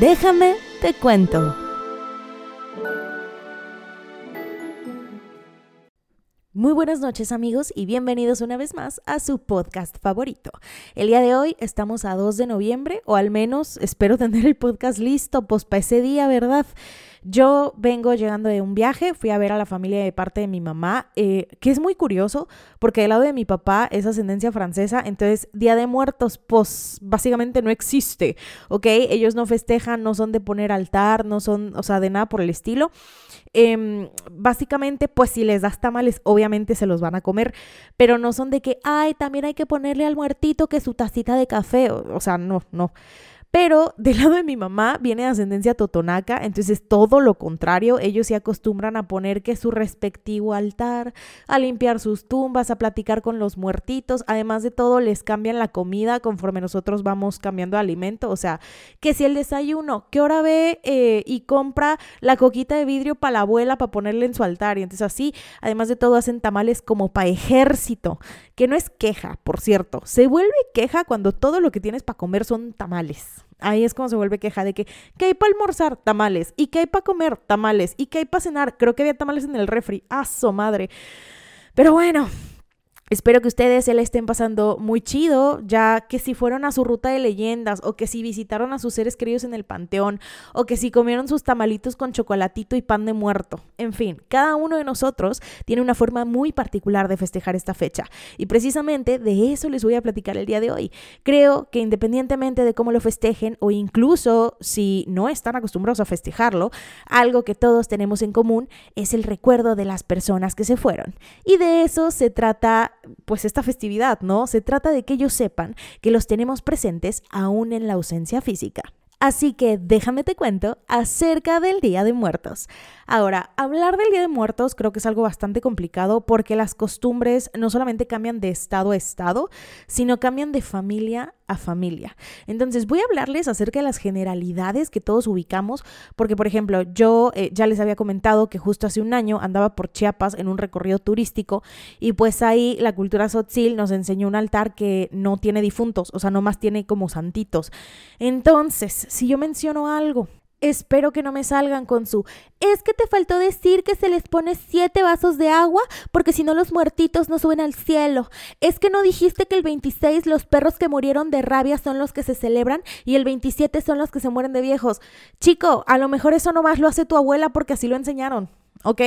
Déjame te cuento. Muy buenas noches amigos y bienvenidos una vez más a su podcast favorito. El día de hoy estamos a 2 de noviembre o al menos espero tener el podcast listo pues para ese día, ¿verdad? Yo vengo llegando de un viaje, fui a ver a la familia de parte de mi mamá, eh, que es muy curioso porque del lado de mi papá es ascendencia francesa, entonces Día de Muertos, pues básicamente no existe, ¿ok? Ellos no festejan, no son de poner altar, no son, o sea, de nada por el estilo. Em, básicamente, pues si les das tamales, obviamente se los van a comer, pero no son de que, ay, también hay que ponerle al muertito que su tacita de café, o sea, no, no. Pero del lado de mi mamá viene de ascendencia totonaca, entonces todo lo contrario, ellos se acostumbran a poner que su respectivo altar, a limpiar sus tumbas, a platicar con los muertitos, además de todo les cambian la comida conforme nosotros vamos cambiando alimento, o sea, que si el desayuno, ¿qué hora ve eh, y compra la coquita de vidrio para la abuela para ponerle en su altar? Y entonces así, además de todo, hacen tamales como para ejército, que no es queja, por cierto, se vuelve queja cuando todo lo que tienes para comer son tamales. Ahí es como se vuelve queja de que, ¿qué hay para almorzar? Tamales. ¿Y qué hay para comer? Tamales. ¿Y qué hay para cenar? Creo que había tamales en el refri. ¡Ah, madre! Pero bueno, Espero que ustedes se la estén pasando muy chido, ya que si fueron a su ruta de leyendas o que si visitaron a sus seres queridos en el panteón o que si comieron sus tamalitos con chocolatito y pan de muerto. En fin, cada uno de nosotros tiene una forma muy particular de festejar esta fecha y precisamente de eso les voy a platicar el día de hoy. Creo que independientemente de cómo lo festejen o incluso si no están acostumbrados a festejarlo, algo que todos tenemos en común es el recuerdo de las personas que se fueron. Y de eso se trata pues esta festividad, ¿no? Se trata de que ellos sepan que los tenemos presentes aún en la ausencia física. Así que déjame te cuento acerca del Día de Muertos. Ahora, hablar del Día de Muertos creo que es algo bastante complicado porque las costumbres no solamente cambian de estado a estado, sino cambian de familia a familia. Entonces voy a hablarles acerca de las generalidades que todos ubicamos, porque por ejemplo yo eh, ya les había comentado que justo hace un año andaba por Chiapas en un recorrido turístico y pues ahí la cultura sotzil nos enseñó un altar que no tiene difuntos, o sea, nomás tiene como santitos. Entonces, si yo menciono algo Espero que no me salgan con su es que te faltó decir que se les pone siete vasos de agua porque si no los muertitos no suben al cielo. Es que no dijiste que el 26 los perros que murieron de rabia son los que se celebran y el 27 son los que se mueren de viejos. Chico, a lo mejor eso nomás lo hace tu abuela porque así lo enseñaron. Ok,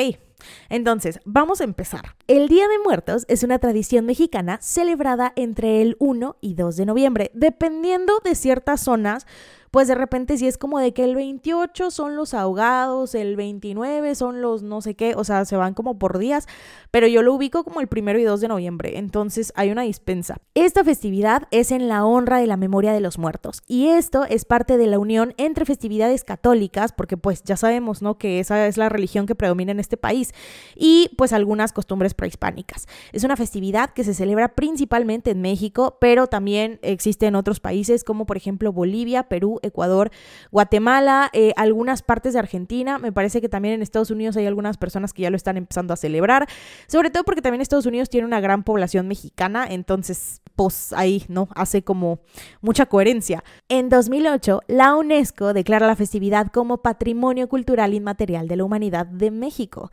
entonces vamos a empezar. El Día de Muertos es una tradición mexicana celebrada entre el 1 y 2 de noviembre, dependiendo de ciertas zonas pues de repente si es como de que el 28 son los ahogados, el 29 son los no sé qué, o sea, se van como por días, pero yo lo ubico como el primero y 2 de noviembre, entonces hay una dispensa. Esta festividad es en la honra de la memoria de los muertos y esto es parte de la unión entre festividades católicas, porque pues ya sabemos, ¿no? Que esa es la religión que predomina en este país y pues algunas costumbres prehispánicas. Es una festividad que se celebra principalmente en México, pero también existe en otros países como por ejemplo Bolivia, Perú, Ecuador, Guatemala, eh, algunas partes de Argentina. Me parece que también en Estados Unidos hay algunas personas que ya lo están empezando a celebrar, sobre todo porque también Estados Unidos tiene una gran población mexicana, entonces pues ahí, ¿no? Hace como mucha coherencia. En 2008, la UNESCO declara la festividad como Patrimonio Cultural Inmaterial de la Humanidad de México.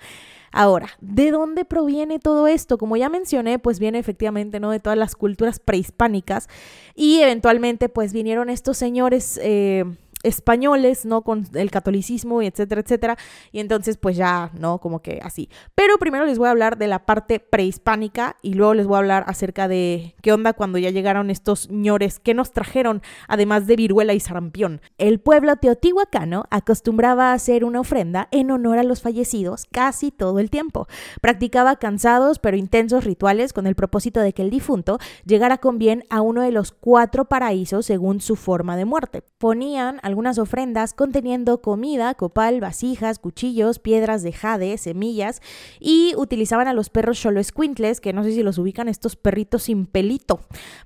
Ahora, ¿de dónde proviene todo esto? Como ya mencioné, pues viene efectivamente, ¿no? De todas las culturas prehispánicas y eventualmente pues vinieron estos señores eh, españoles, ¿no? Con el catolicismo etcétera, etcétera. Y entonces, pues ya, ¿no? Como que así. Pero primero les voy a hablar de la parte prehispánica y luego les voy a hablar acerca de qué onda cuando ya llegaron estos ñores que nos trajeron, además de viruela y sarampión. El pueblo teotihuacano acostumbraba a hacer una ofrenda en honor a los fallecidos casi todo el tiempo. Practicaba cansados pero intensos rituales con el propósito de que el difunto llegara con bien a uno de los cuatro paraísos según su forma de muerte. Ponían algunas ofrendas conteniendo comida, copal, vasijas, cuchillos, piedras de jade, semillas y utilizaban a los perros solo squintles, que no sé si los ubican estos perritos sin pelito,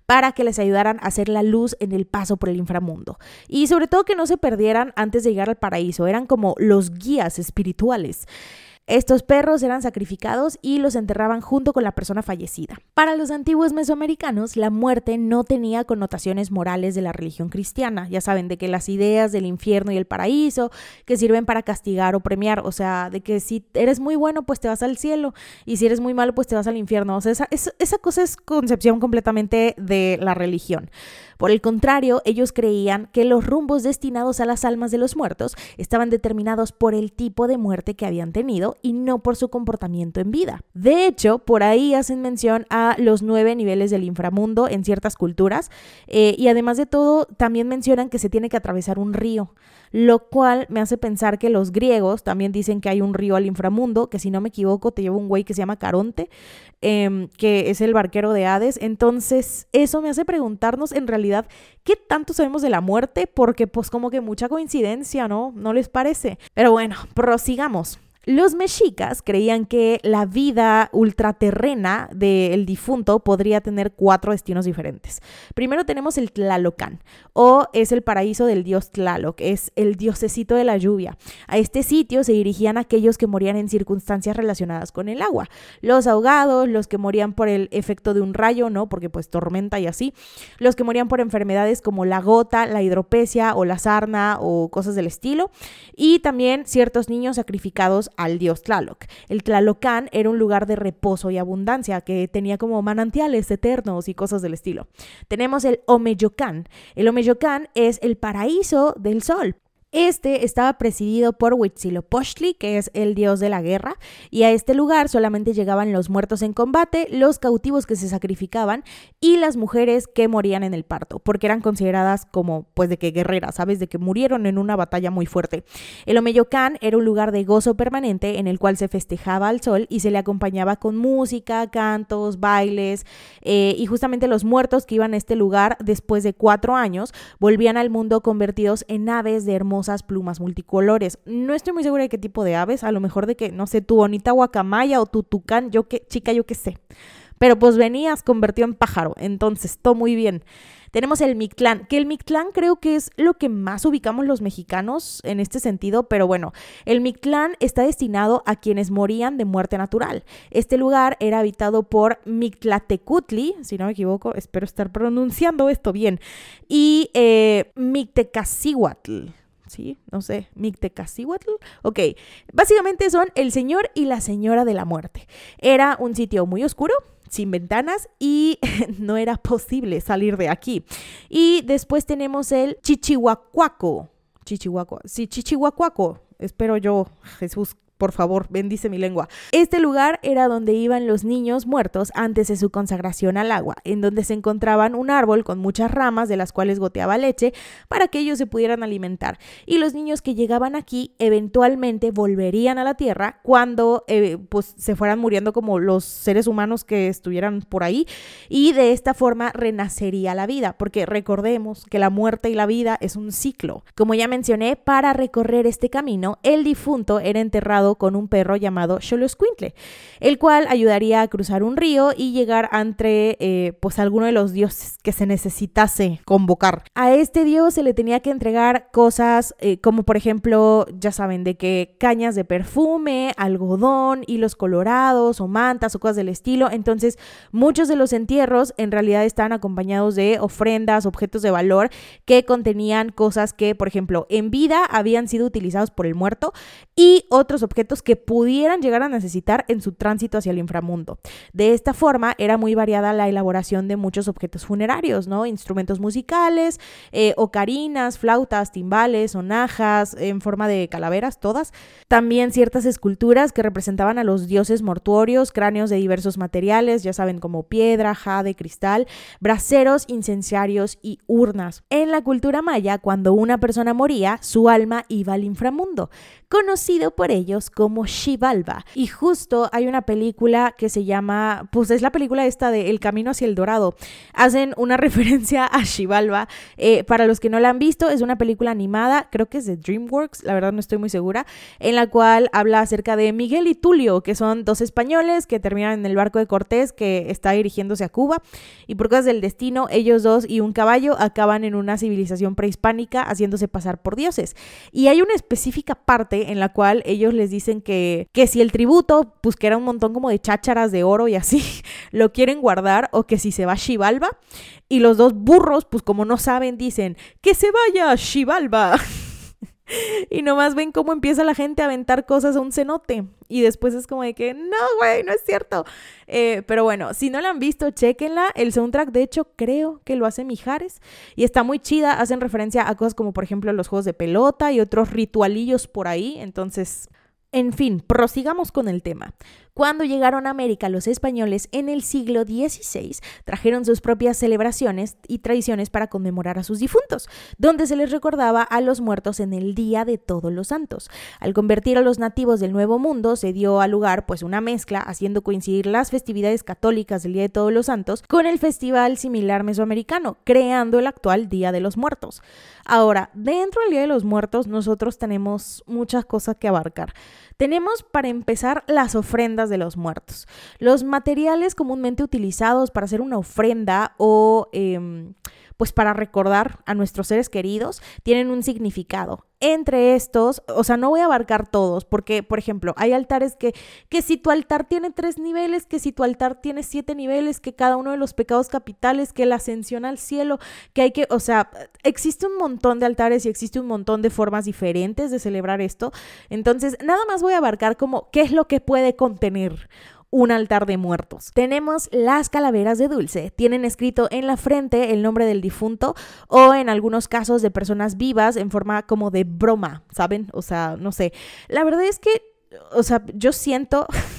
para que les ayudaran a hacer la luz en el paso por el inframundo. Y sobre todo que no se perdieran antes de llegar al paraíso, eran como los guías espirituales. Estos perros eran sacrificados y los enterraban junto con la persona fallecida. Para los antiguos mesoamericanos, la muerte no tenía connotaciones morales de la religión cristiana. Ya saben, de que las ideas del infierno y el paraíso, que sirven para castigar o premiar, o sea, de que si eres muy bueno, pues te vas al cielo, y si eres muy malo, pues te vas al infierno. O sea, esa, esa cosa es concepción completamente de la religión. Por el contrario, ellos creían que los rumbos destinados a las almas de los muertos estaban determinados por el tipo de muerte que habían tenido y no por su comportamiento en vida. De hecho, por ahí hacen mención a los nueve niveles del inframundo en ciertas culturas eh, y además de todo también mencionan que se tiene que atravesar un río lo cual me hace pensar que los griegos también dicen que hay un río al inframundo, que si no me equivoco te lleva un güey que se llama Caronte, em, que es el barquero de Hades. Entonces, eso me hace preguntarnos en realidad qué tanto sabemos de la muerte, porque pues como que mucha coincidencia, ¿no? ¿No les parece? Pero bueno, prosigamos. Los mexicas creían que la vida ultraterrena del difunto podría tener cuatro destinos diferentes. Primero tenemos el Tlalocan, o es el paraíso del dios Tlaloc, es el diosecito de la lluvia. A este sitio se dirigían aquellos que morían en circunstancias relacionadas con el agua. Los ahogados, los que morían por el efecto de un rayo, ¿no? Porque pues tormenta y así. Los que morían por enfermedades como la gota, la hidropecia o la sarna o cosas del estilo. Y también ciertos niños sacrificados al dios Tlaloc. El Tlalocán era un lugar de reposo y abundancia que tenía como manantiales eternos y cosas del estilo. Tenemos el Omeyocán. El Omeyocán es el paraíso del sol. Este estaba presidido por Huitzilopochtli, que es el dios de la guerra, y a este lugar solamente llegaban los muertos en combate, los cautivos que se sacrificaban y las mujeres que morían en el parto, porque eran consideradas como, pues, de que guerreras, ¿sabes? De que murieron en una batalla muy fuerte. El Omeyocán era un lugar de gozo permanente en el cual se festejaba al sol y se le acompañaba con música, cantos, bailes, eh, y justamente los muertos que iban a este lugar después de cuatro años volvían al mundo convertidos en aves de plumas multicolores. No estoy muy segura de qué tipo de aves, a lo mejor de que, no sé, tu bonita guacamaya o tu tucán, yo qué, chica, yo qué sé. Pero pues venías convertido en pájaro, entonces, todo muy bien. Tenemos el Mictlán, que el Mictlán creo que es lo que más ubicamos los mexicanos en este sentido, pero bueno, el Mictlán está destinado a quienes morían de muerte natural. Este lugar era habitado por Mictlatecutli, si no me equivoco, espero estar pronunciando esto bien, y eh. ¿Sí? No sé, Mictecacihuatl. Ok, básicamente son el señor y la señora de la muerte. Era un sitio muy oscuro, sin ventanas y no era posible salir de aquí. Y después tenemos el Chichihuacuaco. Chichihuaco, sí, Chichihuacuaco. Espero yo, Jesús, por favor, bendice mi lengua. Este lugar era donde iban los niños muertos antes de su consagración al agua, en donde se encontraban un árbol con muchas ramas de las cuales goteaba leche para que ellos se pudieran alimentar. Y los niños que llegaban aquí eventualmente volverían a la tierra cuando eh, pues, se fueran muriendo como los seres humanos que estuvieran por ahí y de esta forma renacería la vida, porque recordemos que la muerte y la vida es un ciclo. Como ya mencioné, para recorrer este camino, el difunto era enterrado con un perro llamado Xoloscuintle, el cual ayudaría a cruzar un río y llegar entre eh, pues alguno de los dioses que se necesitase convocar. A este dios se le tenía que entregar cosas eh, como por ejemplo, ya saben, de que cañas de perfume, algodón, hilos colorados o mantas o cosas del estilo. Entonces, muchos de los entierros en realidad estaban acompañados de ofrendas, objetos de valor que contenían cosas que, por ejemplo, en vida habían sido utilizados por el muerto y otros objetos que pudieran llegar a necesitar en su tránsito hacia el inframundo. De esta forma era muy variada la elaboración de muchos objetos funerarios, ¿no? Instrumentos musicales, eh, ocarinas, flautas, timbales, sonajas, en forma de calaveras, todas. También ciertas esculturas que representaban a los dioses mortuorios, cráneos de diversos materiales, ya saben, como piedra, jade, cristal, braseros, incenciarios y urnas. En la cultura maya, cuando una persona moría, su alma iba al inframundo, conocido por ellos como Xibalba. Y justo hay una película que se llama, pues es la película esta de El Camino hacia el Dorado. Hacen una referencia a Xibalba. Eh, para los que no la han visto, es una película animada, creo que es de DreamWorks, la verdad no estoy muy segura, en la cual habla acerca de Miguel y Tulio, que son dos españoles que terminan en el barco de Cortés que está dirigiéndose a Cuba. Y por cosas del destino, ellos dos y un caballo acaban en una civilización prehispánica haciéndose pasar por dioses. Y hay una específica parte en la cual ellos les dicen que, que si el tributo, pues que era un montón como de chácharas de oro y así, lo quieren guardar o que si se va Xibalba. Y los dos burros, pues como no saben, dicen, que se vaya Xibalba. y nomás ven cómo empieza la gente a aventar cosas a un cenote. Y después es como de que, no, güey, no es cierto. Eh, pero bueno, si no la han visto, chequenla. El soundtrack, de hecho, creo que lo hace Mijares. Y está muy chida. Hacen referencia a cosas como, por ejemplo, los juegos de pelota y otros ritualillos por ahí. Entonces, en fin, prosigamos con el tema. Cuando llegaron a América los españoles en el siglo XVI, trajeron sus propias celebraciones y tradiciones para conmemorar a sus difuntos, donde se les recordaba a los muertos en el Día de Todos los Santos. Al convertir a los nativos del Nuevo Mundo, se dio a lugar pues una mezcla, haciendo coincidir las festividades católicas del Día de Todos los Santos con el festival similar mesoamericano, creando el actual Día de los Muertos. Ahora, dentro del Día de los Muertos, nosotros tenemos muchas cosas que abarcar. Tenemos para empezar las ofrendas de los muertos. Los materiales comúnmente utilizados para hacer una ofrenda o em, pues para recordar a nuestros seres queridos tienen un significado entre estos, o sea, no voy a abarcar todos, porque, por ejemplo, hay altares que, que si tu altar tiene tres niveles, que si tu altar tiene siete niveles, que cada uno de los pecados capitales, que la ascensión al cielo, que hay que, o sea, existe un montón de altares y existe un montón de formas diferentes de celebrar esto. Entonces, nada más voy a abarcar como qué es lo que puede contener un altar de muertos. Tenemos las calaveras de dulce. Tienen escrito en la frente el nombre del difunto o en algunos casos de personas vivas en forma como de broma, ¿saben? O sea, no sé. La verdad es que, o sea, yo siento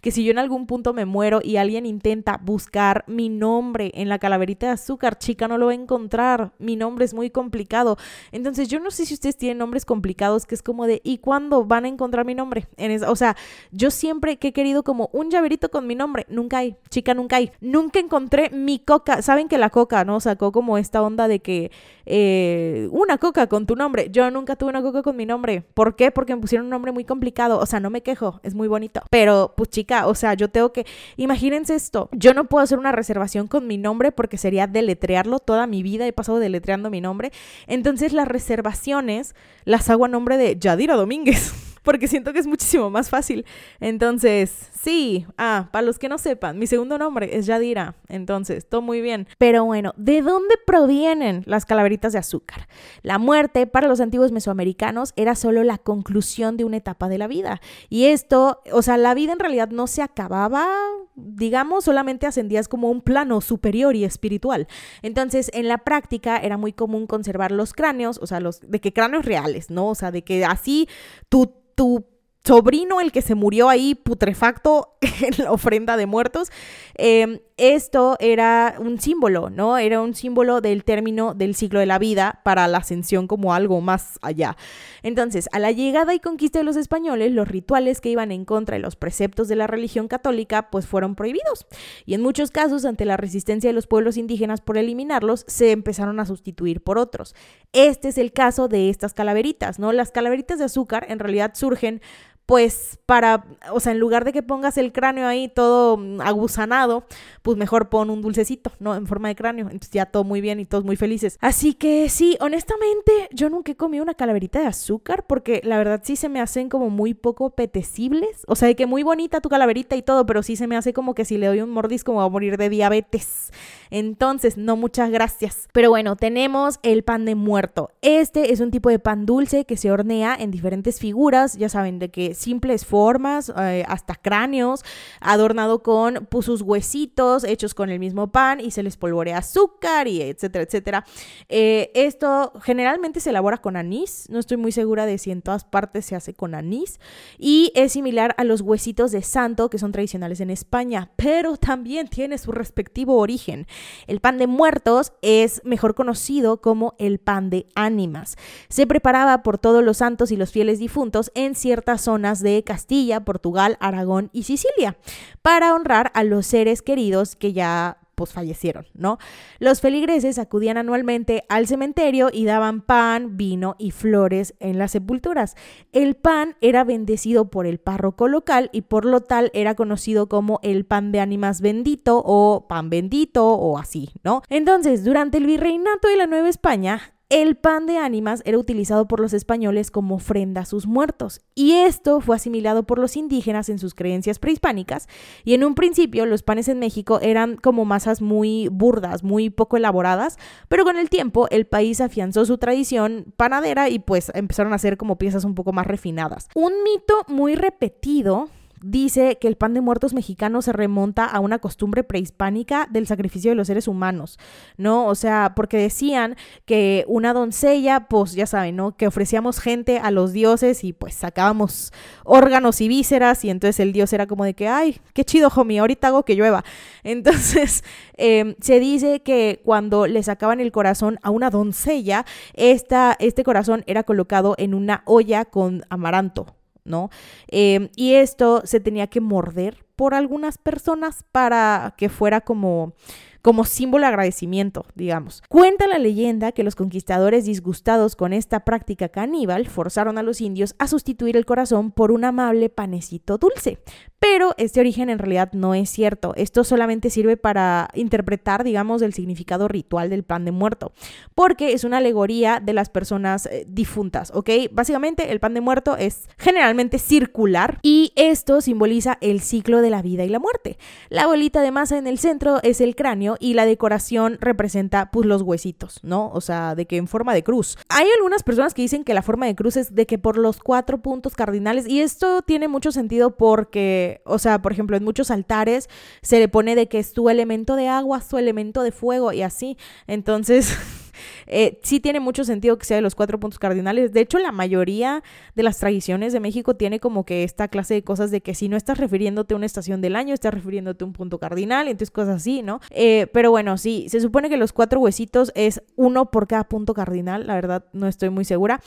que si yo en algún punto me muero y alguien intenta buscar mi nombre en la calaverita de azúcar, chica, no lo va a encontrar. Mi nombre es muy complicado. Entonces, yo no sé si ustedes tienen nombres complicados que es como de, ¿y cuándo van a encontrar mi nombre? En o sea, yo siempre que he querido como un llaverito con mi nombre, nunca hay, chica, nunca hay. Nunca encontré mi coca. Saben que la coca, ¿no? Sacó como esta onda de que eh, una coca con tu nombre. Yo nunca tuve una coca con mi nombre. ¿Por qué? Porque me pusieron un nombre muy complicado. O sea, no me quejo, es muy bonito. Pero, pues chica, o sea, yo tengo que, imagínense esto, yo no puedo hacer una reservación con mi nombre porque sería deletrearlo toda mi vida, he pasado deletreando mi nombre. Entonces las reservaciones las hago a nombre de Yadira Domínguez. porque siento que es muchísimo más fácil. Entonces, sí, ah, para los que no sepan, mi segundo nombre es Yadira, entonces, todo muy bien. Pero bueno, ¿de dónde provienen las calaveritas de azúcar? La muerte para los antiguos mesoamericanos era solo la conclusión de una etapa de la vida. Y esto, o sea, la vida en realidad no se acababa, digamos, solamente ascendías como un plano superior y espiritual. Entonces, en la práctica era muy común conservar los cráneos, o sea, los de que cráneos reales, ¿no? O sea, de que así tú tu sobrino, el que se murió ahí putrefacto en la ofrenda de muertos, em, esto era un símbolo, ¿no? Era un símbolo del término del ciclo de la vida para la ascensión como algo más allá. Entonces, a la llegada y conquista de los españoles, los rituales que iban en contra de los preceptos de la religión católica, pues fueron prohibidos. Y en muchos casos, ante la resistencia de los pueblos indígenas por eliminarlos, se empezaron a sustituir por otros. Este es el caso de estas calaveritas, ¿no? Las calaveritas de azúcar en realidad surgen pues para, o sea, en lugar de que pongas el cráneo ahí todo agusanado, pues mejor pon un dulcecito, ¿no? En forma de cráneo. Entonces ya todo muy bien y todos muy felices. Así que sí, honestamente, yo nunca he comido una calaverita de azúcar porque la verdad sí se me hacen como muy poco apetecibles. O sea, de que muy bonita tu calaverita y todo, pero sí se me hace como que si le doy un mordisco me voy a morir de diabetes. Entonces, no, muchas gracias. Pero bueno, tenemos el pan de muerto. Este es un tipo de pan dulce que se hornea en diferentes figuras, ya saben, de que simples formas, eh, hasta cráneos, adornado con pues, sus huesitos hechos con el mismo pan y se les polvorea azúcar y etcétera, etcétera. Eh, esto generalmente se elabora con anís, no estoy muy segura de si en todas partes se hace con anís y es similar a los huesitos de santo que son tradicionales en España, pero también tiene su respectivo origen. El pan de muertos es mejor conocido como el pan de ánimas. Se preparaba por todos los santos y los fieles difuntos en ciertas zonas de Castilla, Portugal, Aragón y Sicilia, para honrar a los seres queridos que ya pues fallecieron, ¿no? Los feligreses acudían anualmente al cementerio y daban pan, vino y flores en las sepulturas. El pan era bendecido por el párroco local y por lo tal era conocido como el pan de ánimas bendito o pan bendito o así, ¿no? Entonces, durante el virreinato de la Nueva España, el pan de ánimas era utilizado por los españoles como ofrenda a sus muertos, y esto fue asimilado por los indígenas en sus creencias prehispánicas, y en un principio los panes en México eran como masas muy burdas, muy poco elaboradas, pero con el tiempo el país afianzó su tradición panadera y pues empezaron a hacer como piezas un poco más refinadas. Un mito muy repetido dice que el pan de muertos mexicano se remonta a una costumbre prehispánica del sacrificio de los seres humanos, ¿no? O sea, porque decían que una doncella, pues ya saben, ¿no? Que ofrecíamos gente a los dioses y pues sacábamos órganos y vísceras y entonces el dios era como de que, ay, qué chido, homie, ahorita hago que llueva. Entonces, em, se dice que cuando le sacaban el corazón a una doncella, esta, este corazón era colocado en una olla con amaranto ¿no? Em, y esto se tenía que morder por algunas personas para que fuera como como símbolo de agradecimiento, digamos. Cuenta la leyenda que los conquistadores disgustados con esta práctica caníbal forzaron a los indios a sustituir el corazón por un amable panecito dulce. Pero este origen en realidad no es cierto. Esto solamente sirve para interpretar, digamos, el significado ritual del pan de muerto, porque es una alegoría de las personas eh, difuntas, ¿ok? Básicamente el pan de muerto es generalmente circular y esto simboliza el ciclo de la vida y la muerte. La bolita de masa en el centro es el cráneo y la decoración representa pues los huesitos, ¿no? O sea, de que en forma de cruz. Hay algunas personas que dicen que la forma de cruz es de que por los cuatro puntos cardinales y esto tiene mucho sentido porque, o sea, por ejemplo, en muchos altares se le pone de que es tu elemento de agua, su elemento de fuego y así. Entonces... Eh, sí tiene mucho sentido que sea de los cuatro puntos cardinales. De hecho, la mayoría de las tradiciones de México tiene como que esta clase de cosas de que si no estás refiriéndote a una estación del año, estás refiriéndote a un punto cardinal, entonces cosas así, ¿no? Eh, pero bueno, sí, se supone que los cuatro huesitos es uno por cada punto cardinal, la verdad no estoy muy segura.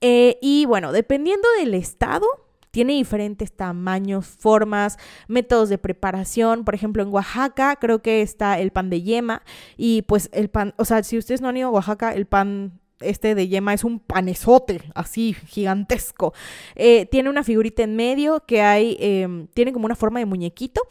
Eh, y bueno, dependiendo del estado, tiene diferentes tamaños, formas, métodos de preparación. Por ejemplo, en Oaxaca creo que está el pan de yema y pues el pan, o sea, si ustedes no han ido a Oaxaca, el pan este de yema es un panesote, así gigantesco. Eh, tiene una figurita en medio que hay, em, tiene como una forma de muñequito.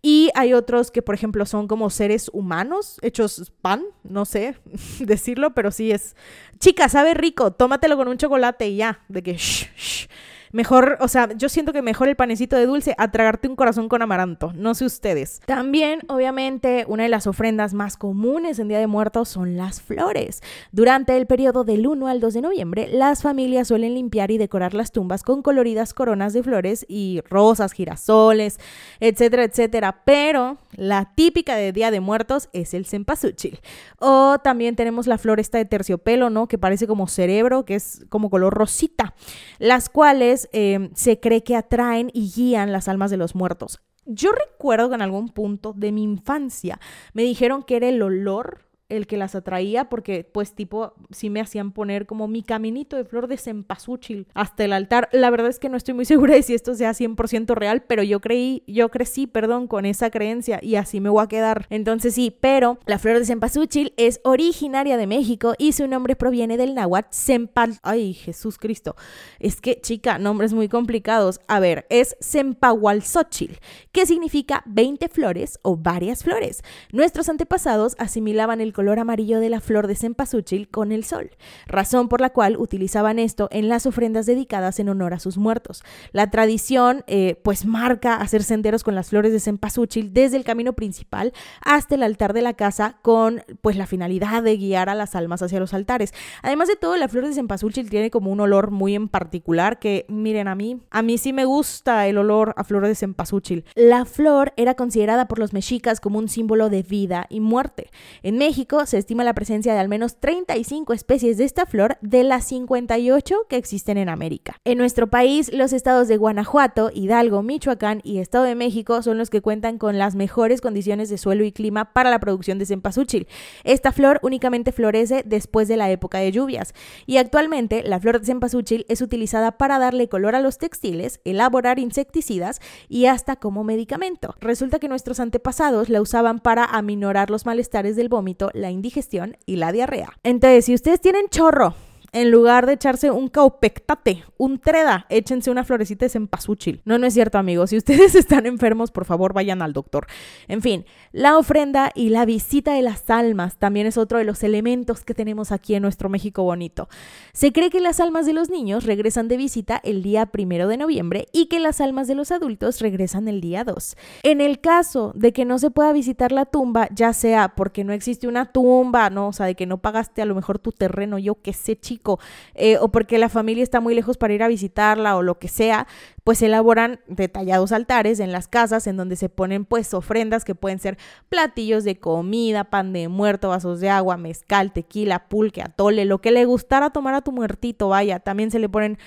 Y hay otros que, por ejemplo, son como seres humanos hechos pan, no sé decirlo, pero sí es. Chica, sabe rico, tómatelo con un chocolate y ya, de que shh, Mejor, o sea, yo siento que mejor el panecito de dulce a tragarte un corazón con amaranto. No sé ustedes. También, obviamente, una de las ofrendas más comunes en Día de Muertos son las flores. Durante el periodo del 1 al 2 de noviembre, las familias suelen limpiar y decorar las tumbas con coloridas coronas de flores y rosas, girasoles, etcétera, etcétera. Pero la típica de Día de Muertos es el cempasúchil. O también tenemos la flor esta de terciopelo, ¿no? Que parece como cerebro, que es como color rosita. Las cuales Em, se cree que atraen y guían las almas de los muertos. Yo recuerdo que en algún punto de mi infancia me dijeron que era el olor el que las atraía porque pues tipo sí me hacían poner como mi caminito de flor de cempasúchil hasta el altar. La verdad es que no estoy muy segura de si esto sea 100% real, pero yo creí, yo crecí, perdón, con esa creencia y así me voy a quedar. Entonces sí, pero la flor de cempasúchil es originaria de México y su nombre proviene del náhuatl cempal... Ay, Jesús Cristo. Es que, chica, nombres muy complicados. A ver, es cempahualzóchil, que significa 20 flores o varias flores. Nuestros antepasados asimilaban el color amarillo de la flor de cempasúchil con el sol, razón por la cual utilizaban esto en las ofrendas dedicadas en honor a sus muertos. La tradición eh, pues marca hacer senderos con las flores de cempasúchil desde el camino principal hasta el altar de la casa con pues la finalidad de guiar a las almas hacia los altares. Además de todo, la flor de cempasúchil tiene como un olor muy en particular que miren a mí, a mí sí me gusta el olor a flor de cempasúchil. La flor era considerada por los mexicas como un símbolo de vida y muerte. En México se estima la presencia de al menos 35 especies de esta flor de las 58 que existen en América. En nuestro país, los estados de Guanajuato, Hidalgo, Michoacán y Estado de México son los que cuentan con las mejores condiciones de suelo y clima para la producción de cempasúchil. Esta flor únicamente florece después de la época de lluvias y actualmente la flor de cempasúchil es utilizada para darle color a los textiles, elaborar insecticidas y hasta como medicamento. Resulta que nuestros antepasados la usaban para aminorar los malestares del vómito, la indigestión y la diarrea. Entonces, si ustedes tienen chorro En lugar de echarse un caupectate, un treda, échense una florecita de cempasúchil. No, no es cierto, amigos. Si ustedes están enfermos, por favor, vayan al doctor. En fin, la ofrenda y la visita de las almas también es otro de los elementos que tenemos aquí en nuestro México bonito. Se cree que las almas de los niños regresan de visita el día primero de noviembre y que las almas de los adultos regresan el día 2. En el caso de que no se pueda visitar la tumba, ya sea porque no existe una tumba, ¿no? O sea, de que no pagaste a lo mejor tu terreno, yo qué sé, chico eh, o porque la familia está muy lejos para ir a visitarla o lo que sea, pues elaboran detallados altares en las casas en donde se ponen pues ofrendas que pueden ser platillos de comida, pan de muerto, vasos de agua, mezcal, tequila, pulque, atole, lo que le gustara tomar a tu muertito, vaya, también se le ponen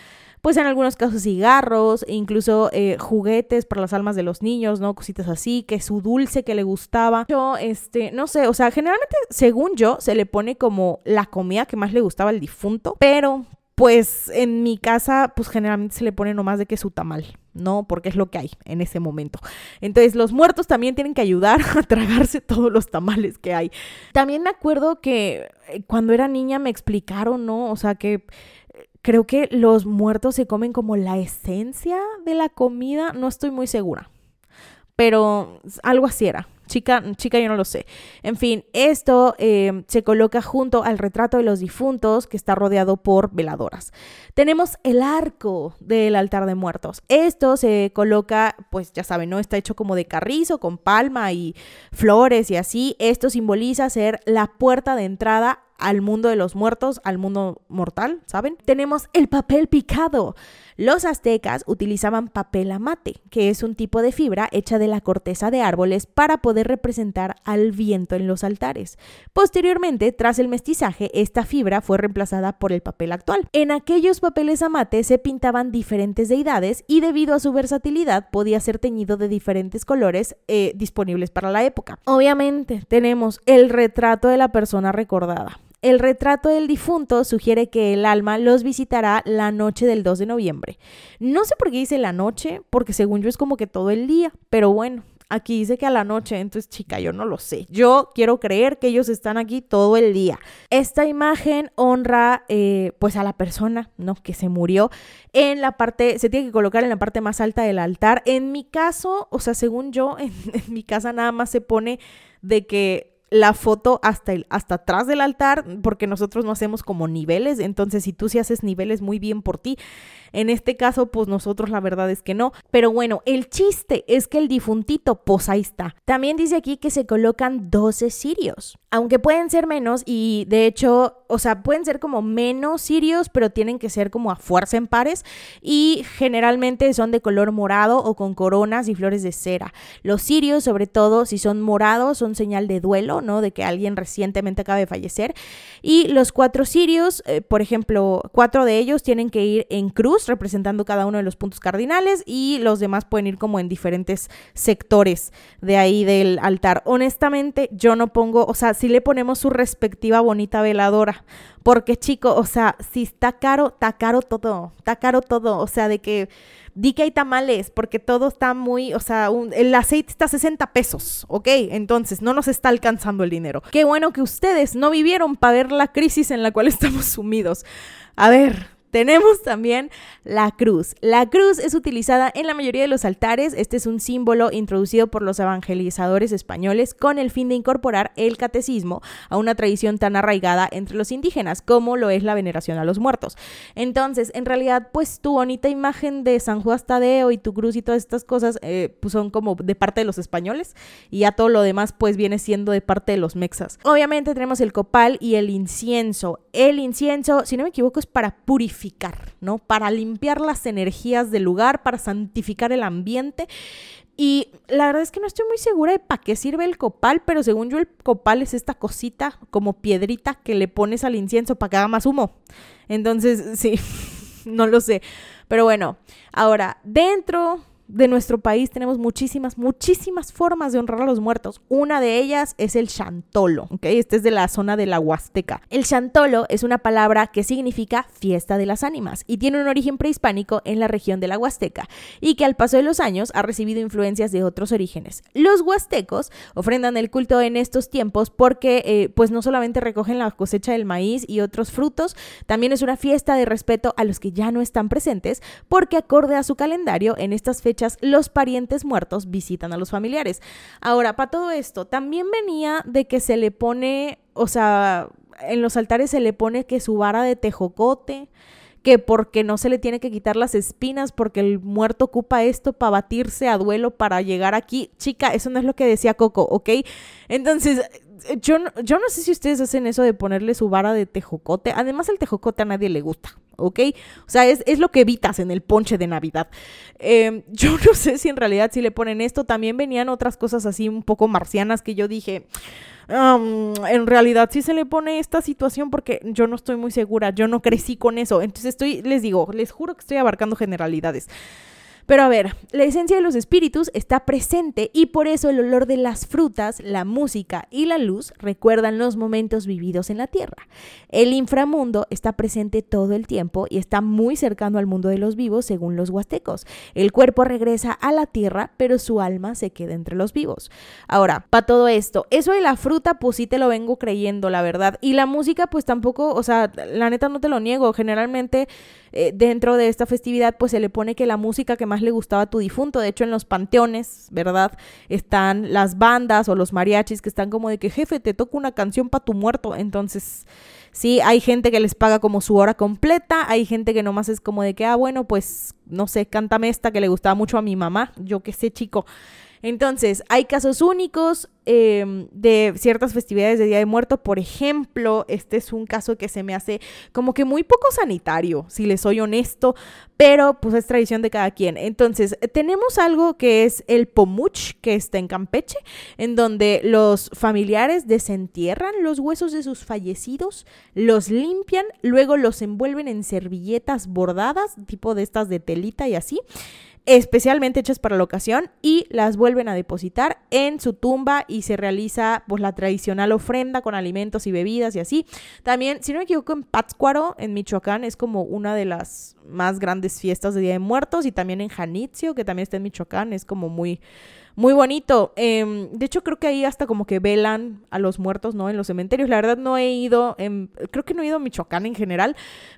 pues en algunos casos cigarros, incluso eh, juguetes para las almas de los niños, ¿no? Cositas así, que su dulce que le gustaba. Yo, este, no sé, o sea, generalmente, según yo, se le pone como la comida que más le gustaba al difunto, pero pues en mi casa, pues generalmente se le pone nomás de que su tamal, ¿no? Porque es lo que hay en ese momento. Entonces, los muertos también tienen que ayudar a tragarse todos los tamales que hay. También me acuerdo que eh, cuando era niña me explicaron, ¿no? O sea, que Creo que los muertos se comen como la esencia de la comida, no estoy muy segura, pero algo así era. Chica, chica, yo no lo sé. En fin, esto eh, se coloca junto al retrato de los difuntos que está rodeado por veladoras. Tenemos el arco del altar de muertos. Esto se coloca, pues ya saben, ¿no? Está hecho como de carrizo, con palma y flores y así. Esto simboliza ser la puerta de entrada al mundo de los muertos, al mundo mortal, ¿saben? Tenemos el papel picado. Los aztecas utilizaban papel amate, que es un tipo de fibra hecha de la corteza de árboles para poder representar al viento en los altares. Posteriormente, tras el mestizaje, esta fibra fue reemplazada por el papel actual. En aquellos papeles amate se pintaban diferentes deidades y debido a su versatilidad podía ser teñido de diferentes colores eh, disponibles para la época. Obviamente tenemos el retrato de la persona recordada. El retrato del difunto sugiere que el alma los visitará la noche del 2 de noviembre. No sé por qué dice la noche, porque según yo es como que todo el día, pero bueno, aquí dice que a la noche, entonces chica, yo no lo sé. Yo quiero creer que ellos están aquí todo el día. Esta imagen honra eh, pues a la persona, ¿no? Que se murió en la parte, se tiene que colocar en la parte más alta del altar. En mi caso, o sea, según yo, en mi casa nada más se pone de que la foto hasta, el, hasta atrás del altar, porque nosotros no hacemos como niveles, entonces si tú sí haces niveles muy bien por ti, en este caso pues nosotros la verdad es que no, pero bueno, el chiste es que el difuntito pues ahí está. También dice aquí que se colocan 12 sirios, aunque pueden ser menos y de hecho, o sea, pueden ser como menos sirios, pero tienen que ser como a fuerza en pares y generalmente son de color morado o con coronas y flores de cera. Los sirios, sobre todo si son morados, son señal de duelo, ¿no? De que alguien recientemente acaba de fallecer. Y los cuatro sirios, eh, por ejemplo, cuatro de ellos tienen que ir en cruz, representando cada uno de los puntos cardinales, y los demás pueden ir como en diferentes sectores de ahí del altar. Honestamente, yo no pongo, o sea, si le ponemos su respectiva bonita veladora, porque chico, o sea, si está caro, está caro todo, está caro todo, o sea, de que di que hay tamales, porque todo está muy, o sea, el aceite está a 60 pesos, ¿ok? Entonces no nos está alcanzando el dinero. Qué bueno que ustedes no vivieron para ver la crisis en la cual estamos sumidos. A ver, tenemos también la cruz. La cruz es utilizada en la mayoría de los altares. Este es un símbolo introducido por los evangelizadores españoles con el fin de incorporar el catecismo a una tradición tan arraigada entre los indígenas como lo es la veneración a los muertos. Entonces, en realidad, pues tu bonita imagen de San Juan Tadeo y tu cruz y todas estas cosas eh, pues son como de parte de los españoles y ya todo lo demás pues viene siendo de parte de los mexas. Obviamente tenemos el copal y el incienso. El incienso, si no me equivoco, es para purificar ¿no? Para limpiar las energías del lugar, para santificar el ambiente. Y la verdad es que no estoy muy segura de para qué sirve el copal, pero según yo el copal es esta cosita como piedrita que le pones al incienso para que haga más humo. Entonces, sí, no lo sé. Pero bueno, ahora, dentro de nuestro país tenemos muchísimas, muchísimas formas de honrar a los muertos. Una de ellas es el chantolo, ¿ok? Este es de la zona de la Huasteca. El chantolo es una palabra que significa fiesta de las ánimas y tiene un origen prehispánico en la región de la Huasteca y que al paso de los años ha recibido influencias de otros orígenes. Los huastecos ofrendan el culto en estos tiempos porque eh, pues no solamente recogen la cosecha del maíz y otros frutos, también es una fiesta de respeto a los que ya no están presentes porque acorde a su calendario en estas fechas los parientes muertos visitan a los familiares. Ahora, para todo esto, también venía de que se le pone, o sea, en los altares se le pone que su vara de tejocote, que porque no se le tiene que quitar las espinas, porque el muerto ocupa esto para batirse a duelo para llegar aquí. Chica, eso no es lo que decía Coco, ¿ok? Entonces, yo no, yo no sé si ustedes hacen eso de ponerle su vara de tejocote. Además, el tejocote a nadie le gusta, ¿ok? O sea, es, lo que evitas en el ponche de Navidad. Em, yo no sé si en realidad si le ponen esto. También venían otras cosas así un poco marcianas que yo dije... en realidad sí se le pone esta situación porque yo no estoy muy segura, yo no crecí con eso, entonces estoy, les digo, les juro que estoy abarcando generalidades. Pero a ver, la esencia de los espíritus está presente y por eso el olor de las frutas, la música y la luz recuerdan los momentos vividos en la tierra. El inframundo está presente todo el tiempo y está muy cercano al mundo de los vivos según los huastecos. El cuerpo regresa a la tierra, pero su alma se queda entre los vivos. Ahora, para todo esto, eso de la fruta pues sí te lo vengo creyendo, la verdad. Y la música pues tampoco, o sea, la neta no te lo niego. Generalmente eh, dentro de esta festividad pues se le pone que la música que más le gustaba a tu difunto, de hecho en los panteones, ¿verdad? Están las bandas o los mariachis que están como de que jefe, te toca una canción para tu muerto, entonces... Sí, hay gente que les paga como su hora completa, hay gente que nomás es como de que, ah, bueno, pues, no sé, cántame esta que le gustaba mucho a mi mamá, yo qué sé, chico. Entonces, hay casos únicos em, de ciertas festividades de Día de Muerto. Por ejemplo, este es un caso que se me hace como que muy poco sanitario, si les soy honesto, pero pues es tradición de cada quien. Entonces, tenemos algo que es el Pomuch, que está en Campeche, en donde los familiares desentierran los huesos de sus fallecidos, los limpian, luego los envuelven en servilletas bordadas, tipo de estas de telita y así especialmente hechas para la ocasión y las vuelven a depositar en su tumba y se realiza pues la tradicional ofrenda con alimentos y bebidas y así. También, si no me equivoco, en Pátzcuaro, en Michoacán, es como una de las más grandes fiestas de Día de Muertos y también en Janitzio, que también está en Michoacán, es como muy muy bonito. Em, de hecho, creo que ahí hasta como que velan a los muertos, ¿no? En los cementerios. La verdad no he ido, en, creo que no he ido a Michoacán en general,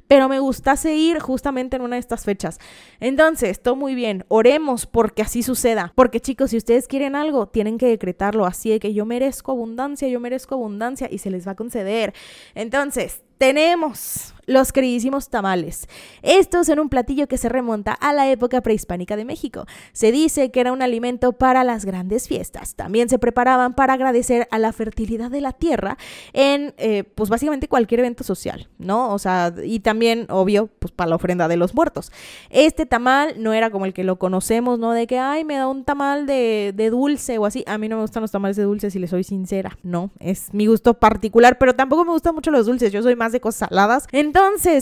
pero me gustase ir justamente en una de estas fechas. Entonces, todo muy bien. Oremos porque así suceda. Porque chicos, si ustedes quieren algo, tienen que decretarlo así de que yo merezco abundancia, yo merezco abundancia y se les va a conceder. Entonces, tenemos los queridísimos tamales. Estos son un platillo que se remonta a la época prehispánica de México. Se dice que era un alimento para las grandes fiestas. También se preparaban para agradecer a la fertilidad de la tierra en, eh, pues básicamente cualquier evento social, ¿no? O sea, y también, obvio, pues para la ofrenda de los muertos. Este tamal no era como el que lo conocemos, ¿no? De que, ay, me da un tamal de, de dulce o así. A mí no me gustan los tamales de dulce, si les soy sincera, ¿no? Es mi gusto particular, pero tampoco me gustan mucho los dulces. Yo soy más de cosas saladas. Entonces,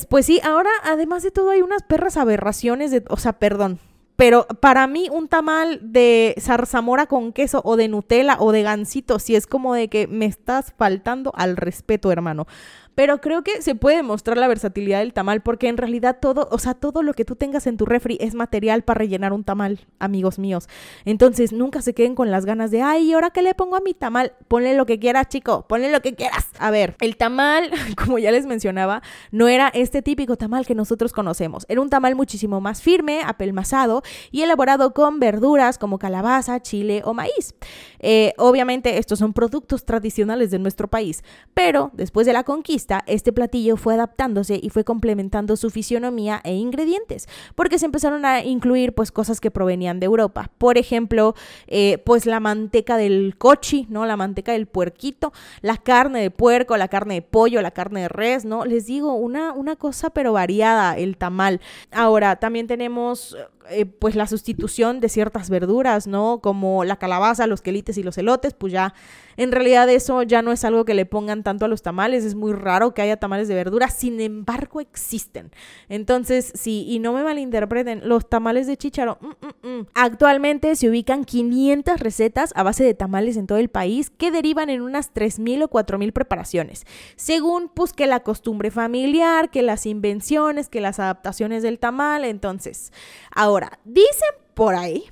pues sí, ahora además de todo hay unas perras aberraciones de, o sea, perdón, pero para mí un tamal de zarzamora con queso o de Nutella o de gansito, si es como de que me estás faltando al respeto, hermano. Pero creo que se puede mostrar la versatilidad del tamal porque en realidad todo, o sea, todo lo que tú tengas en tu refri es material para rellenar un tamal, amigos míos. Entonces, nunca se queden con las ganas de, ay, ¿y ahora qué le pongo a mi tamal? Ponle lo que quieras, chico, ponle lo que quieras. A ver, el tamal, como ya les mencionaba, no era este típico tamal que nosotros conocemos. Era un tamal muchísimo más firme, apelmazado y elaborado con verduras como calabaza, chile o maíz. Eh, obviamente, estos son productos tradicionales de nuestro país, pero después de la conquista, este platillo fue adaptándose y fue complementando su fisionomía e ingredientes, porque se empezaron a incluir pues cosas que provenían de Europa. Por ejemplo, eh, pues la manteca del cochi, ¿no? La manteca del puerquito, la carne de puerco, la carne de pollo, la carne de res, ¿no? Les digo, una, una cosa pero variada, el tamal. Ahora, también tenemos eh, pues la sustitución de ciertas verduras, ¿no? Como la calabaza, los quelites y los elotes, pues ya En realidad eso ya no es algo que le pongan tanto a los tamales, es muy raro que haya tamales de verdura, sin embargo existen. Entonces, sí, y no me malinterpreten, los tamales de chícharo, mm, mm, mm. actualmente se ubican 500 recetas a base de tamales en todo el país que derivan en unas 3.000 o 4.000 preparaciones, según pues que la costumbre familiar, que las invenciones, que las adaptaciones del tamal, entonces, ahora, dicen por ahí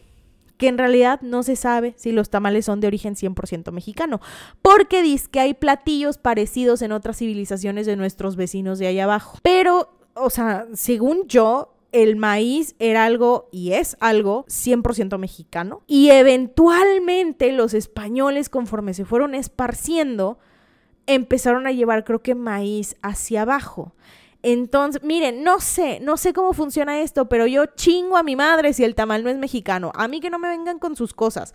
que en realidad no se sabe si los tamales son de origen 100% mexicano, porque dice que hay platillos parecidos en otras civilizaciones de nuestros vecinos de allá abajo. Pero, o sea, según yo, el maíz era algo y es algo 100% mexicano. Y eventualmente los españoles, conforme se fueron esparciendo, empezaron a llevar, creo que, maíz hacia abajo. Entonces, miren, no sé, no sé cómo funciona esto, pero yo chingo a mi madre si el tamal no es mexicano. A mí que no me vengan con sus cosas.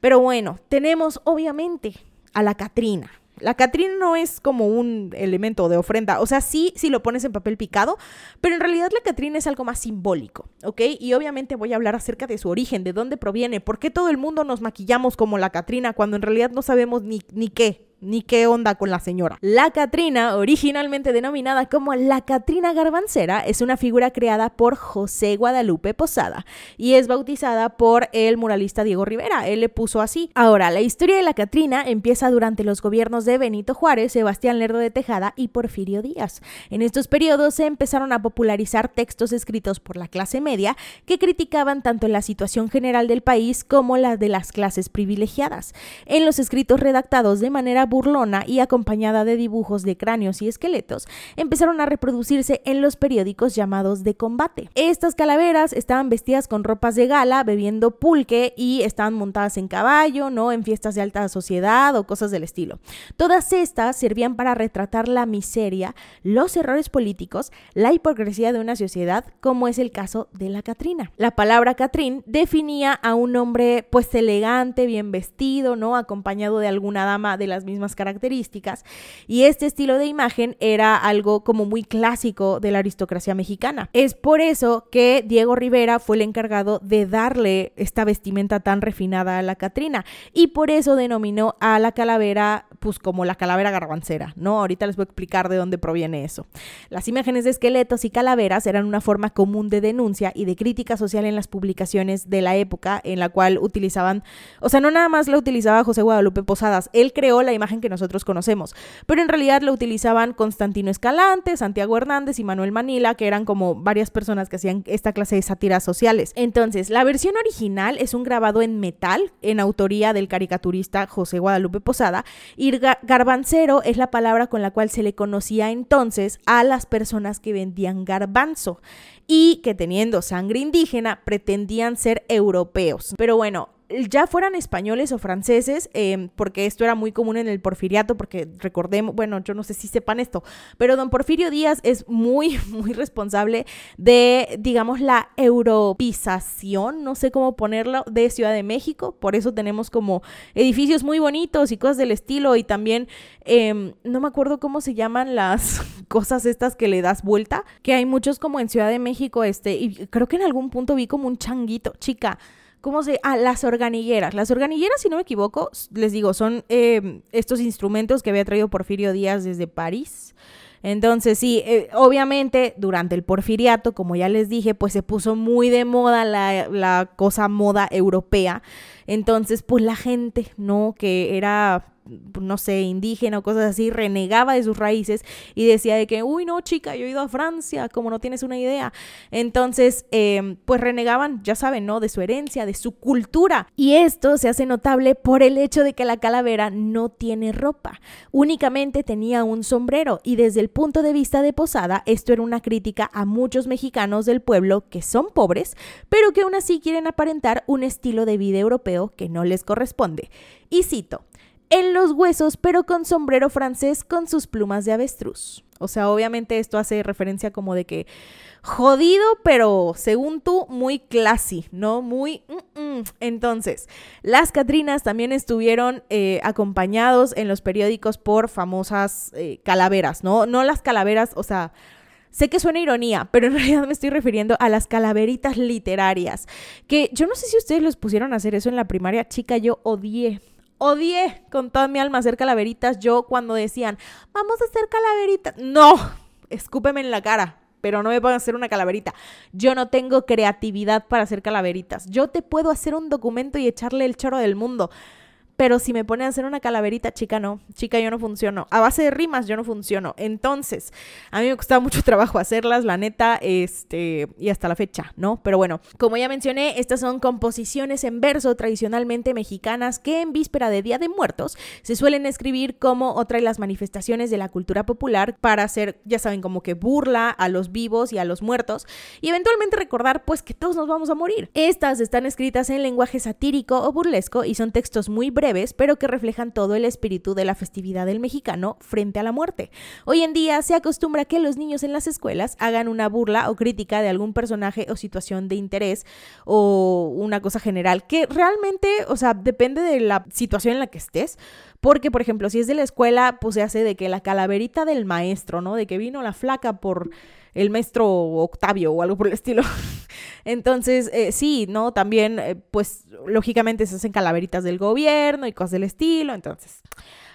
Pero bueno, tenemos obviamente a la Catrina. La Catrina no es como un elemento de ofrenda, o sea, sí, sí lo pones en papel picado, pero en realidad la Catrina es algo más simbólico, ¿ok? Y obviamente voy a hablar acerca de su origen, de dónde proviene, por qué todo el mundo nos maquillamos como la Catrina cuando en realidad no sabemos ni, ni qué, ni qué onda con la señora. La Catrina, originalmente denominada como la Catrina Garbancera, es una figura creada por José Guadalupe Posada y es bautizada por el muralista Diego Rivera. Él le puso así. Ahora, la historia de la Catrina empieza durante los gobiernos de Benito Juárez, Sebastián Lerdo de Tejada y Porfirio Díaz. En estos periodos se empezaron a popularizar textos escritos por la clase media que criticaban tanto la situación general del país como la de las clases privilegiadas. En los escritos redactados de manera burlona y acompañada de dibujos de cráneos y esqueletos, empezaron a reproducirse en los periódicos llamados de combate. Estas calaveras estaban vestidas con ropas de gala, bebiendo pulque y estaban montadas en caballo, ¿no? En fiestas de alta sociedad o cosas del estilo. Todas estas servían para retratar la miseria, los errores políticos, la hipocresía de una sociedad, como es el caso de la Catrina. La palabra Catrín definía a un hombre pues elegante, bien vestido, ¿no? Acompañado de alguna dama de las mismas características y este estilo de imagen era algo como muy clásico de la aristocracia mexicana. Es por eso que Diego Rivera fue el encargado de darle esta vestimenta tan refinada a la Catrina y por eso denominó a la calavera pues como la calavera garbancera, ¿no? Ahorita les voy a explicar de dónde proviene eso. Las imágenes de esqueletos y calaveras eran una forma común de denuncia y de crítica social en las publicaciones de la época en la cual utilizaban, o sea, no nada más la utilizaba José Guadalupe Posadas, él creó la imagen que nosotros conocemos, pero en realidad lo utilizaban Constantino Escalante, Santiago Hernández y Manuel Manila, que eran como varias personas que hacían esta clase de sátiras sociales. Entonces, la versión original es un grabado en metal en autoría del caricaturista José Guadalupe Posada y garbancero es la palabra con la cual se le conocía entonces a las personas que vendían garbanzo y que teniendo sangre indígena pretendían ser europeos. Pero bueno, ya fueran españoles o franceses, em, porque esto era muy común en el porfiriato, porque recordemos, bueno, yo no sé si sepan esto, pero don Porfirio Díaz es muy, muy responsable de, digamos, la europeización, no sé cómo ponerlo, de Ciudad de México, por eso tenemos como edificios muy bonitos y cosas del estilo, y también, em, no me acuerdo cómo se llaman las cosas estas que le das vuelta, que hay muchos como en Ciudad de México, este, y creo que en algún punto vi como un changuito, chica, ¿Cómo se...? Ah, las organilleras. Las organilleras, si no me equivoco, les digo, son eh, estos instrumentos que había traído Porfirio Díaz desde París. Entonces, sí, eh, obviamente durante el porfiriato, como ya les dije, pues se puso muy de moda la, la cosa moda europea. Entonces, pues la gente, ¿no? Que era no sé, indígena o cosas así, renegaba de sus raíces y decía de que, uy, no, chica, yo he ido a Francia, como no tienes una idea. Entonces, em, pues renegaban, ya saben, ¿no? De su herencia, de su cultura. Y esto se hace notable por el hecho de que la calavera no tiene ropa, únicamente tenía un sombrero y desde el punto de vista de Posada, esto era una crítica a muchos mexicanos del pueblo que son pobres, pero que aún así quieren aparentar un estilo de vida europeo que no les corresponde. Y cito, en los huesos, pero con sombrero francés con sus plumas de avestruz. O sea, obviamente esto hace referencia como de que jodido, pero según tú, muy classy, ¿no? Muy... Entonces, las Catrinas también estuvieron eh, acompañados en los periódicos por famosas eh, calaveras, ¿no? No las calaveras, o sea... Sé que suena ironía, pero en realidad me estoy refiriendo a las calaveritas literarias, que yo no sé si ustedes los pusieron a hacer eso en la primaria, chica, yo odié odié con toda mi alma hacer calaveritas. Yo cuando decían, vamos a hacer calaveritas, no, escúpeme en la cara, pero no me puedo hacer una calaverita. Yo no tengo creatividad para hacer calaveritas. Yo te puedo hacer un documento y echarle el choro del mundo. Pero si me ponen a hacer una calaverita, chica, no. Chica, yo no funciono. A base de rimas, yo no funciono. Entonces, a mí me costaba mucho trabajo hacerlas, la neta, este, y hasta la fecha, ¿no? Pero bueno, como ya mencioné, estas son composiciones en verso tradicionalmente mexicanas que en víspera de Día de Muertos se suelen escribir como otra de las manifestaciones de la cultura popular para hacer, ya saben, como que burla a los vivos y a los muertos y eventualmente recordar, pues, que todos nos vamos a morir. Estas están escritas en lenguaje satírico o burlesco y son textos muy breves pero que reflejan todo el espíritu de la festividad del mexicano frente a la muerte. Hoy en día se acostumbra que los niños en las escuelas hagan una burla o crítica de algún personaje o situación de interés o una cosa general que realmente, o sea, depende de la situación en la que estés. Porque, por ejemplo, si es de la escuela, pues se hace de que la calaverita del maestro, ¿no? De que vino la flaca por el maestro Octavio o algo por el estilo. Entonces, eh, sí, ¿no? También, eh, pues, lógicamente se hacen calaveritas del gobierno y cosas del estilo. Entonces,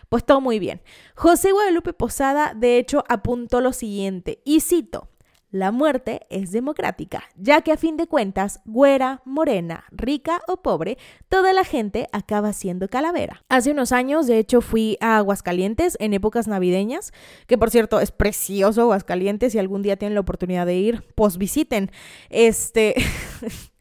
pues todo muy bien. José Guadalupe Posada, de hecho, apuntó lo siguiente, y cito, la muerte es democrática, ya que a fin de cuentas, güera, morena, rica o pobre, toda la gente acaba siendo calavera. Hace unos años, de hecho, fui a Aguascalientes en épocas navideñas, que por cierto es precioso Aguascalientes, si algún día tienen la oportunidad de ir, pues visiten. Este,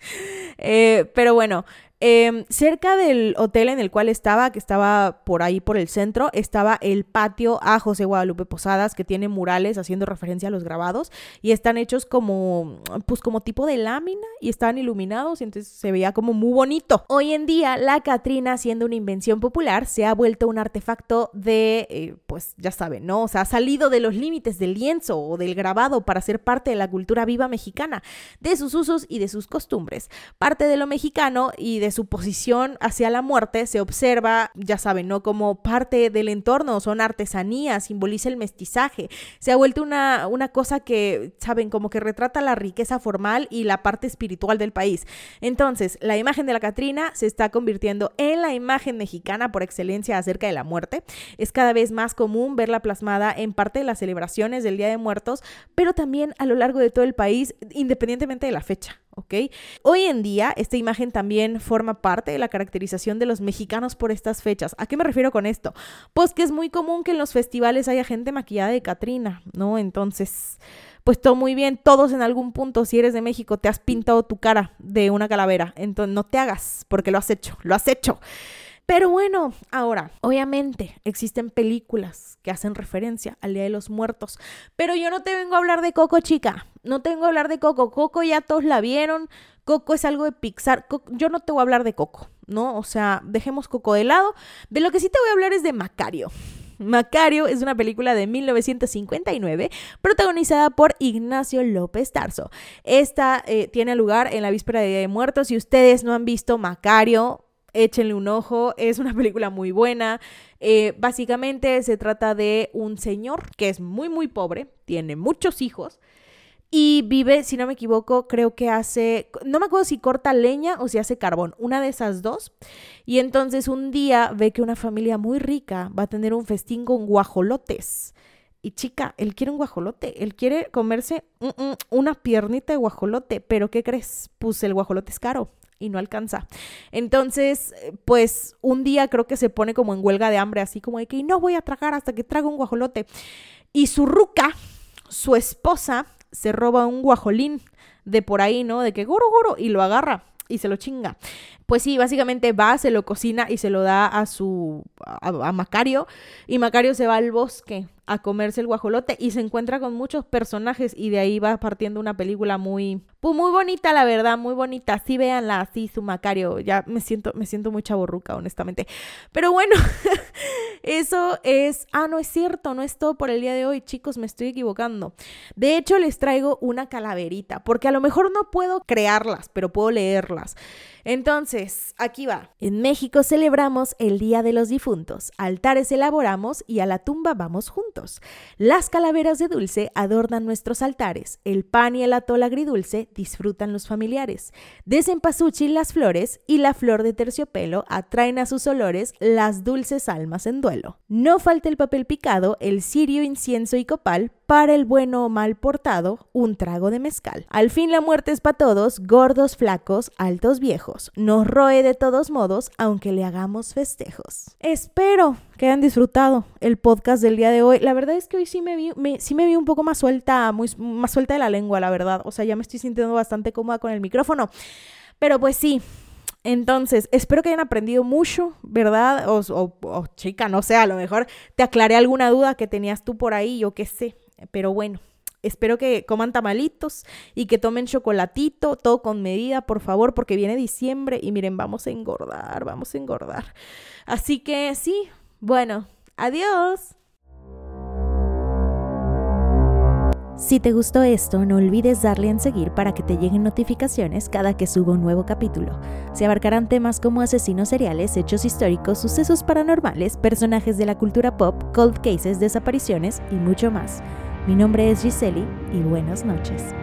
eh, pero bueno, Em, cerca del hotel en el cual estaba, que estaba por ahí por el centro, estaba el patio a José Guadalupe Posadas, que tiene murales haciendo referencia a los grabados y están hechos como, pues como tipo de lámina y están iluminados y entonces se veía como muy bonito. Hoy en día, la Catrina, siendo una invención popular, se ha vuelto un artefacto de, eh, pues ya saben, ¿no? O sea, ha salido de los límites del lienzo o del grabado para ser parte de la cultura viva mexicana, de sus usos y de sus costumbres. Parte de lo mexicano y de su posición hacia la muerte se observa, ya saben, ¿no? Como parte del entorno, son artesanías, simboliza el mestizaje. Se ha vuelto una, una cosa que, saben, como que retrata la riqueza formal y la parte espiritual del país. Entonces, la imagen de la Catrina se está convirtiendo en la imagen mexicana por excelencia acerca de la muerte. Es cada vez más común verla plasmada en parte de las celebraciones del Día de Muertos, pero también a lo largo de todo el país, independientemente de la fecha. ¿Ok? Hoy en día esta imagen también forma parte de la caracterización de los mexicanos por estas fechas. ¿A qué me refiero con esto? Pues que es muy común que en los festivales haya gente maquillada de Catrina, ¿no? Entonces, pues todo muy bien, todos en algún punto, si eres de México, te has pintado tu cara de una calavera, entonces no te hagas, porque lo has hecho, lo has hecho. Pero bueno, ahora, obviamente existen películas que hacen referencia al Día de los Muertos, pero yo no te vengo a hablar de Coco, chica. No te vengo a hablar de Coco. Coco ya todos la vieron. Coco es algo de Pixar. yo no te voy a hablar de Coco, ¿no? O sea, dejemos Coco de lado. De lo que sí te voy a hablar es de Macario. Macario es una película de 1959 protagonizada por Ignacio López Tarso. Esta eh, tiene lugar en la víspera de Día de Muertos. Si ustedes no han visto Macario, échenle un ojo, es una película muy buena. Eh, básicamente se trata de un señor que es muy muy pobre, tiene muchos hijos y vive, si no me equivoco, creo que hace, no me acuerdo si corta leña o si hace carbón, una de esas dos. Y entonces un día ve que una familia muy rica va a tener un festín con guajolotes. Y chica, él quiere un guajolote, él quiere comerse una piernita de guajolote, pero ¿qué crees? Pues el guajolote es caro y no alcanza. Entonces, pues un día creo que se pone como en huelga de hambre, así como de que no voy a tragar hasta que traga un guajolote. Y su ruca, su esposa, se roba un guajolín de por ahí, ¿no? De que goro, goro, y lo agarra y se lo chinga. Pues sí, básicamente va, se lo cocina y se lo da a su, a, Macario, y Macario se va al bosque a comerse el guajolote y se encuentra con muchos personajes y de ahí va partiendo una película muy, pues muy bonita, la verdad, muy bonita. Sí, véanla así, su Macario. Ya me siento, me siento muy chaborruca, honestamente. Pero bueno, eso es. Ah, no es cierto, no es todo por el día de hoy, chicos, me estoy equivocando. De hecho, les traigo una calaverita, porque a lo mejor no puedo crearlas, pero puedo leerlas. Entonces, aquí va. En México celebramos el Día de los Difuntos. Altares elaboramos y a la tumba vamos juntos. Las calaveras de dulce adornan nuestros altares. El pan y el atol agridulce disfrutan los familiares. De las flores y la flor de terciopelo atraen a sus olores las dulces almas en duelo. No falta el papel picado, el cirio, incienso y copal para el bueno o mal portado, un trago de mezcal. Al fin la muerte es para todos, gordos, flacos, altos, viejos. Nos roe de todos modos, aunque le hagamos festejos. Espero que hayan disfrutado el podcast del día de hoy. La verdad es que hoy sí me vi, sí me vi un poco más suelta, más suelta de la lengua, la verdad. O sea, ya me estoy sintiendo bastante cómoda con el micrófono. Pero pues sí, entonces, espero que hayan aprendido mucho, ¿verdad? O, o, chica, no sé, a lo mejor te aclaré alguna duda que tenías tú por ahí, yo qué sé. Pero bueno, espero que coman tamalitos y que tomen chocolatito, todo con medida, por favor, porque viene diciembre y miren, vamos a engordar, vamos a engordar. Así que sí, bueno, adiós. Si te gustó esto, no olvides darle en seguir para que te lleguen notificaciones cada que suba un nuevo capítulo. Se abarcarán temas como asesinos seriales, hechos históricos, sucesos paranormales, personajes de la cultura pop, cold cases, desapariciones y mucho más. Mi nombre es Giseli y buenas noches.